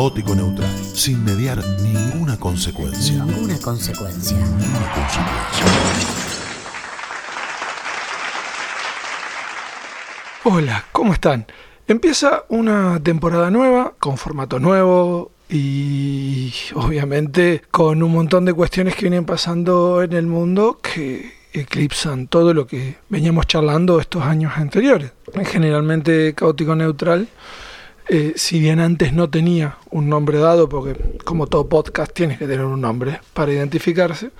Caótico neutral, sin mediar ninguna consecuencia. Ninguna consecuencia. Ninguna consecuencia. Hola, ¿cómo están? Empieza una temporada nueva, con formato nuevo y obviamente con un montón de cuestiones que vienen pasando en el mundo que eclipsan todo lo que veníamos charlando estos años anteriores. Generalmente caótico neutral, eh, si bien antes no tenía un nombre dado, porque como todo podcast tiene que tener un nombre para identificarse,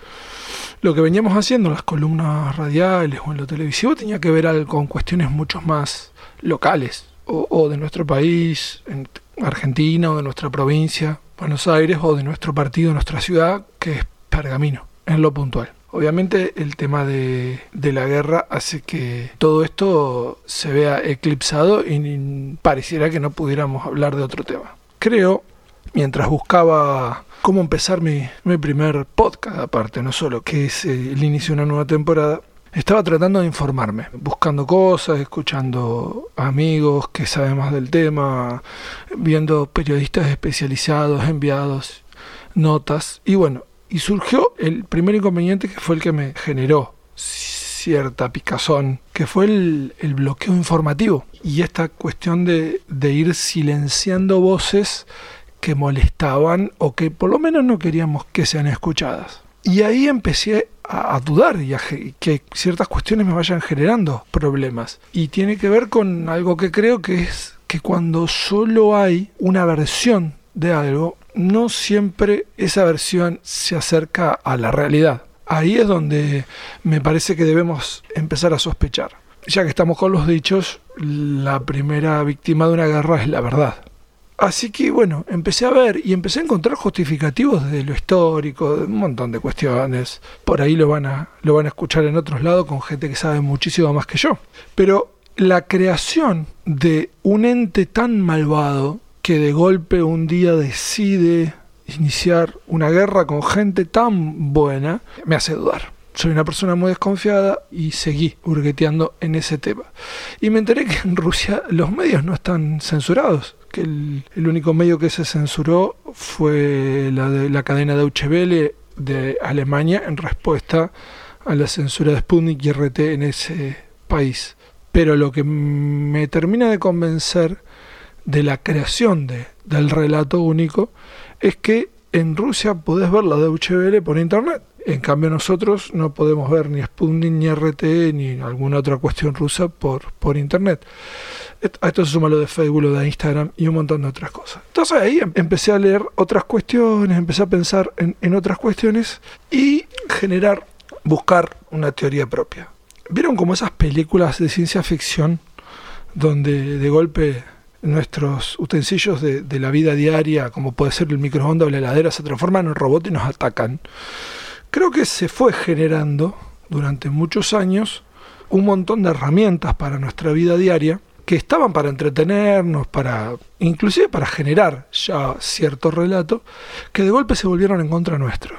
lo que veníamos haciendo en las columnas radiales o en lo televisivo tenía que ver con cuestiones mucho más locales o, o de nuestro país, en Argentina o de nuestra provincia, Buenos Aires o de nuestro partido, nuestra ciudad, que es Pergamino, en lo puntual. Obviamente el tema de, la guerra hace que todo esto se vea eclipsado y pareciera que no pudiéramos hablar de otro tema. Creo, mientras buscaba cómo empezar mi, mi primer podcast, aparte, no solo que es el inicio de una nueva temporada, estaba tratando de informarme, buscando cosas, escuchando amigos que saben más del tema, viendo periodistas especializados, enviados notas y bueno, y surgió el primer inconveniente que fue el que me generó cierta picazón, que fue el, bloqueo informativo y esta cuestión de, de ir silenciando voces que molestaban o que por lo menos no queríamos que sean escuchadas. Y ahí empecé a, a dudar y a que ciertas cuestiones me vayan generando problemas. Y tiene que ver con algo que creo que es que cuando solo hay una versión de algo, no siempre esa versión se acerca a la realidad. Ahí es donde me parece que debemos empezar a sospechar. Ya que estamos con los dichos, la primera víctima de una guerra es la verdad. Así que bueno, empecé a ver y empecé a encontrar justificativos de lo histórico, de un montón de cuestiones. Por ahí lo van a, lo van a escuchar en otros lados con gente que sabe muchísimo más que yo. Pero la creación de un ente tan malvado que de golpe un día decide iniciar una guerra con gente tan buena me hace dudar. Soy una persona muy desconfiada y seguí hurgueteando en ese tema. Y me enteré que en Rusia los medios no están censurados que el, el, único medio que se censuró fue la de la cadena Deutsche Welle de Alemania en respuesta a la censura de Sputnik y RT en ese país. Pero lo que me termina de convencer de la creación de, del relato único es que en Rusia podés ver la Deutsche Welle por internet. En cambio nosotros no podemos ver ni Sputnik, ni RT, ni alguna otra cuestión rusa por, por internet. A esto se suma lo de Facebook, lo de Instagram y un montón de otras cosas. Entonces ahí empecé a leer otras cuestiones, empecé a pensar en, en otras cuestiones y generar, buscar una teoría propia. ¿Vieron como esas películas de ciencia ficción donde de golpe nuestros utensilios de, la vida diaria, como puede ser el microondas o la heladera, se transforman en robot y nos atacan. Creo que se fue generando durante muchos años un montón de herramientas para nuestra vida diaria que estaban para entretenernos, para inclusive para generar ya cierto relato, que de golpe se volvieron en contra nuestro.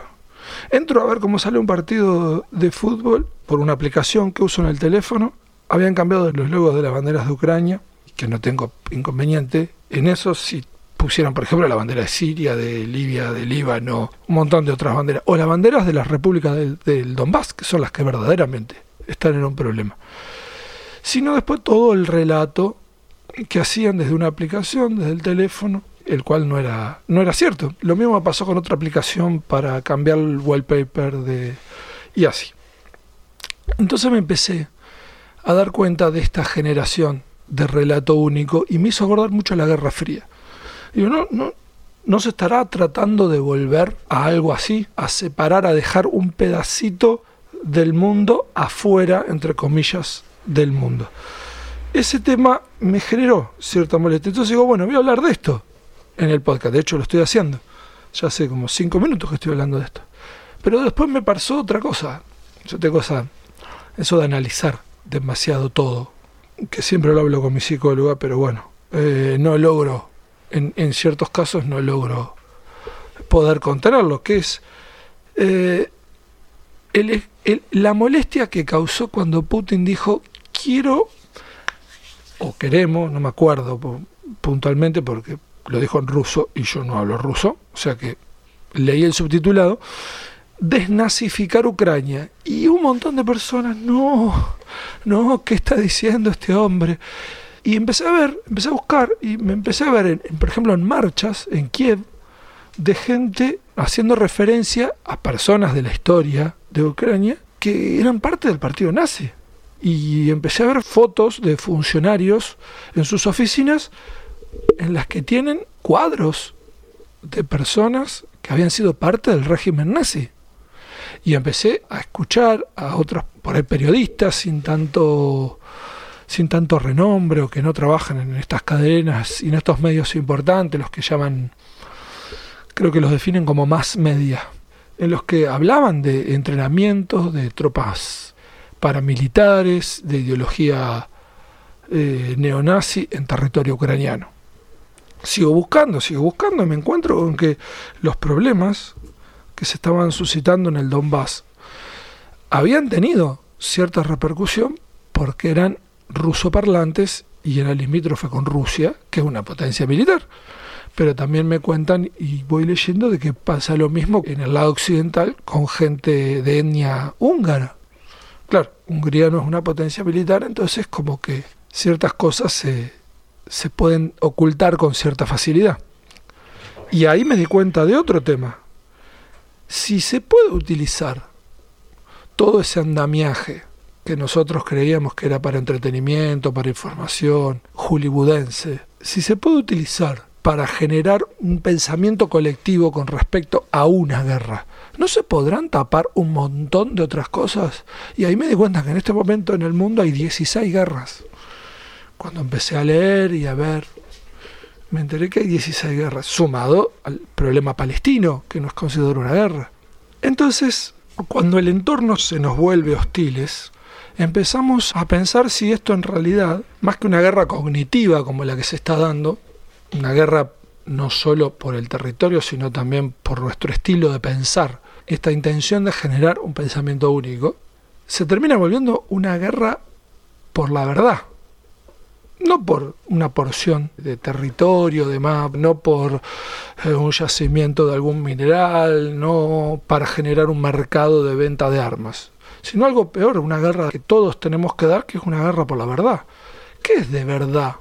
Entro a ver cómo sale un partido de fútbol por una aplicación que uso en el teléfono. Habían cambiado los logos de las banderas de Ucrania, que no tengo inconveniente. En eso si pusieran, por ejemplo, la bandera de Siria, de Libia, de Líbano, un montón de otras banderas, o las banderas de las repúblicas del, del Donbass, que son las que verdaderamente están en un problema sino después todo el relato que hacían desde una aplicación, desde el teléfono, el cual no era, no era cierto. Lo mismo pasó con otra aplicación para cambiar el wallpaper de y así. Entonces me empecé a dar cuenta de esta generación de relato único y me hizo acordar mucho la Guerra Fría. No, no, no se estará tratando de volver a algo así, a separar, a dejar un pedacito del mundo afuera, entre comillas, del mundo. Ese tema me generó cierta molestia. Entonces digo, bueno, voy a hablar de esto en el podcast. De hecho, lo estoy haciendo. Ya hace como cinco minutos que estoy hablando de esto. Pero después me pasó otra cosa. Yo tengo esa, eso de analizar demasiado todo. Que siempre lo hablo con mi psicóloga, pero bueno, eh, no logro, en, en, ciertos casos no logro poder contenerlo. Que es eh, el, el, la molestia que causó cuando Putin dijo quiero o queremos, no me acuerdo puntualmente porque lo dijo en ruso y yo no hablo ruso, o sea que leí el subtitulado, desnazificar Ucrania. Y un montón de personas, no, no, ¿qué está diciendo este hombre? Y empecé a ver, empecé a buscar y me empecé a ver, por ejemplo, en marchas en Kiev, de gente haciendo referencia a personas de la historia de Ucrania que eran parte del partido nazi. Y empecé a ver fotos de funcionarios en sus oficinas en las que tienen cuadros de personas que habían sido parte del régimen nazi. Y empecé a escuchar a otros por ahí periodistas sin tanto sin tanto renombre o que no trabajan en estas cadenas y en estos medios importantes, los que llaman, creo que los definen como más media, en los que hablaban de entrenamientos de tropas paramilitares, de ideología eh, neonazi en territorio ucraniano. Sigo buscando, sigo buscando me encuentro con que los problemas que se estaban suscitando en el Donbass habían tenido cierta repercusión porque eran rusoparlantes y era limítrofe con Rusia, que es una potencia militar. Pero también me cuentan y voy leyendo de que pasa lo mismo en el lado occidental con gente de etnia húngara. Claro, Hungría no es una potencia militar, entonces como que ciertas cosas se, se pueden ocultar con cierta facilidad. Y ahí me di cuenta de otro tema. Si se puede utilizar todo ese andamiaje que nosotros creíamos que era para entretenimiento, para información, hollywoodense, si se puede utilizar para generar un pensamiento colectivo con respecto a una guerra, ¿no se podrán tapar un montón de otras cosas? Y ahí me di cuenta que en este momento en el mundo hay 16 guerras. Cuando empecé a leer y a ver, me enteré que hay 16 guerras, sumado al problema palestino, que no es considerado una guerra. Entonces, cuando el entorno se nos vuelve hostiles, empezamos a pensar si esto en realidad, más que una guerra cognitiva como la que se está dando, una guerra no solo por el territorio, sino también por nuestro estilo de pensar, esta intención de generar un pensamiento único, se termina volviendo una guerra por la verdad, no por una porción de territorio, de map, no por eh, un yacimiento de algún mineral, no para generar un mercado de venta de armas sino algo peor, una guerra que todos tenemos que dar, que es una guerra por la verdad. ¿Qué es de verdad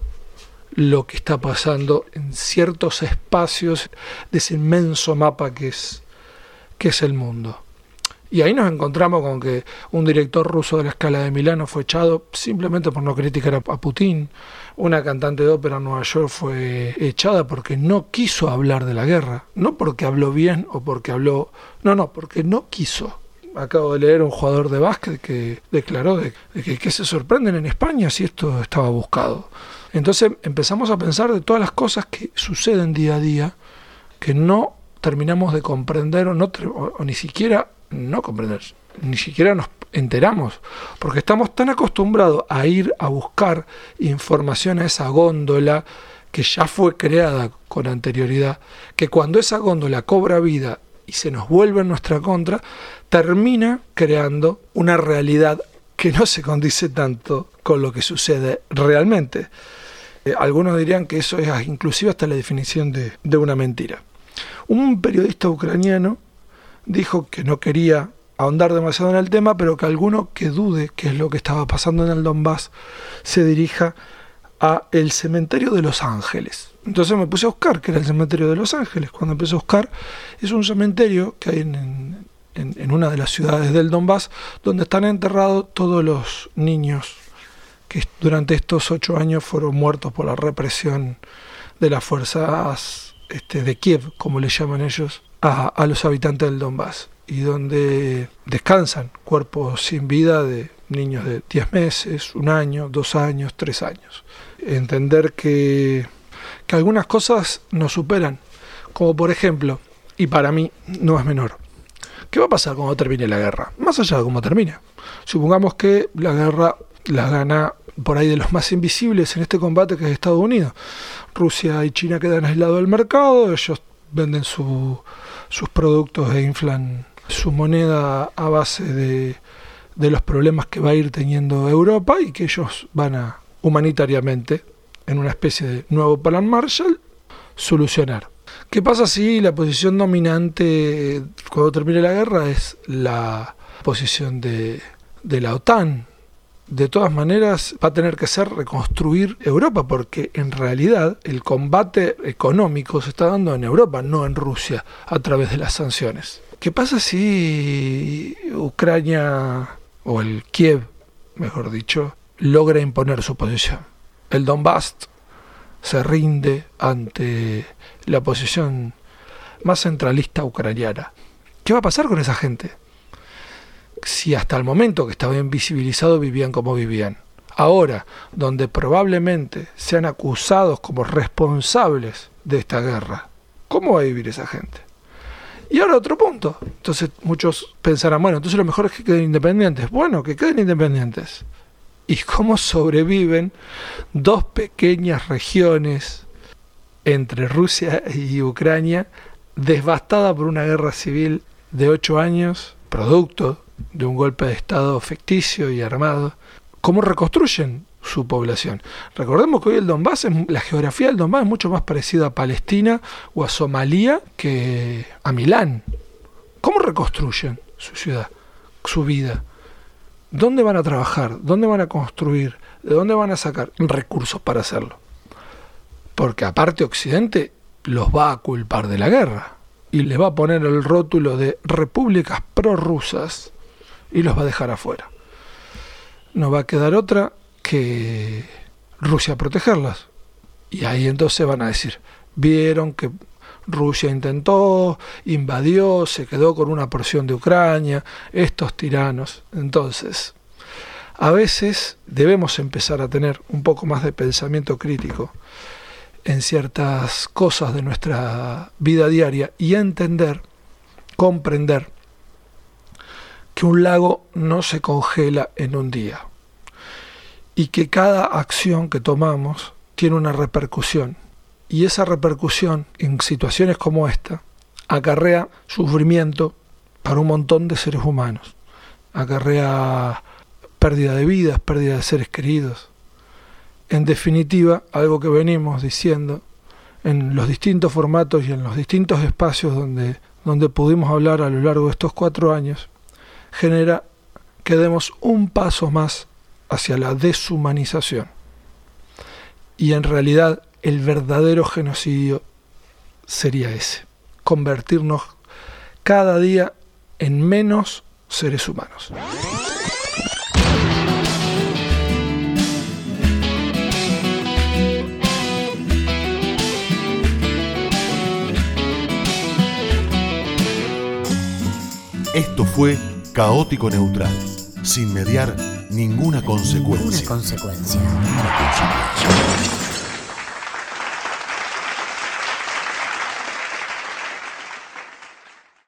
lo que está pasando en ciertos espacios de ese inmenso mapa que es, que es el mundo? Y ahí nos encontramos con que un director ruso de la escala de Milano fue echado simplemente por no criticar a Putin. Una cantante de ópera en Nueva York fue echada porque no quiso hablar de la guerra. No porque habló bien o porque habló... No, no, porque no quiso acabo de leer un jugador de básquet que declaró de, que, se sorprenden en España si esto estaba buscado. Entonces empezamos a pensar de todas las cosas que suceden día a día que no terminamos de comprender o, no, ni siquiera no comprender, ni siquiera nos enteramos, porque estamos tan acostumbrados a ir a buscar información a esa góndola que ya fue creada con anterioridad, que cuando esa góndola cobra vida y se nos vuelve en nuestra contra, termina creando una realidad que no se condice tanto con lo que sucede realmente. Eh, algunos dirían que eso es inclusive hasta la definición de, de una mentira. Un periodista ucraniano dijo que no quería ahondar demasiado en el tema, pero que alguno que dude qué es lo que estaba pasando en el Donbass se dirija a el cementerio de Los Ángeles. Entonces me puse a buscar qué era el cementerio de Los Ángeles. Cuando empecé a buscar, es un cementerio que hay en, en, una de las ciudades del Donbass, donde están enterrados todos los niños que durante estos ocho años fueron muertos por la represión de las fuerzas este, de Kiev, como le llaman ellos, a, a los habitantes del Donbass, y donde descansan cuerpos sin vida de niños de 10 meses, un año, dos años, tres años. Entender que, que algunas cosas nos superan, como por ejemplo, y para mí no es menor, ¿Qué va a pasar cuando termine la guerra? Más allá de cómo termine. Supongamos que la guerra la gana por ahí de los más invisibles en este combate que es Estados Unidos. Rusia y China quedan aislados del mercado, ellos venden sus productos e inflan su moneda a base de, de los problemas que va a ir teniendo Europa y que ellos van a humanitariamente, en una especie de nuevo plan Marshall, solucionar. ¿Qué pasa si la posición dominante cuando termine la guerra es la posición de, de la OTAN? De todas maneras va a tener que ser reconstruir Europa, porque en realidad el combate económico se está dando en Europa, no en Rusia, a través de las sanciones. ¿Qué pasa si Ucrania, o el Kiev, mejor dicho, logra imponer su posición? El Donbass se rinde ante la posición más centralista ucraniana. ¿Qué va a pasar con esa gente? Si hasta el momento que estaba invisibilizado vivían como vivían. Ahora, donde probablemente sean acusados como responsables de esta guerra, ¿cómo va a vivir esa gente? Y ahora otro punto. Entonces muchos pensarán, bueno, entonces lo mejor es que queden independientes. Bueno, que queden independientes. ¿Y cómo sobreviven dos pequeñas regiones entre Rusia y Ucrania devastadas por una guerra civil de ocho años, producto de un golpe de Estado ficticio y armado, ¿cómo reconstruyen su población? Recordemos que hoy el Donbass, la geografía del Donbass es mucho más parecida a Palestina o a Somalia que a Milán. ¿Cómo reconstruyen su ciudad, su vida? ¿Dónde van a trabajar? ¿Dónde van a construir? ¿De dónde van a sacar recursos para hacerlo? Porque aparte Occidente los va a culpar de la guerra y les va a poner el rótulo de repúblicas prorrusas y los va a dejar afuera. No va a quedar otra que Rusia protegerlas. Y ahí entonces van a decir, vieron que Rusia intentó, invadió, se quedó con una porción de Ucrania, estos tiranos. Entonces, a veces debemos empezar a tener un poco más de pensamiento crítico en ciertas cosas de nuestra vida diaria y entender, comprender que un lago no se congela en un día y que cada acción que tomamos tiene una repercusión y esa repercusión en situaciones como esta acarrea sufrimiento para un montón de seres humanos, acarrea pérdida de vidas, pérdida de seres queridos. En definitiva, algo que venimos diciendo en los distintos formatos y en los distintos espacios donde, donde pudimos hablar a lo largo de estos cuatro años, genera que demos un paso más hacia la deshumanización. Y en realidad el verdadero genocidio sería ese, convertirnos cada día en menos seres humanos. Esto fue caótico neutral, sin mediar ninguna consecuencia. Ninguna consecuencia.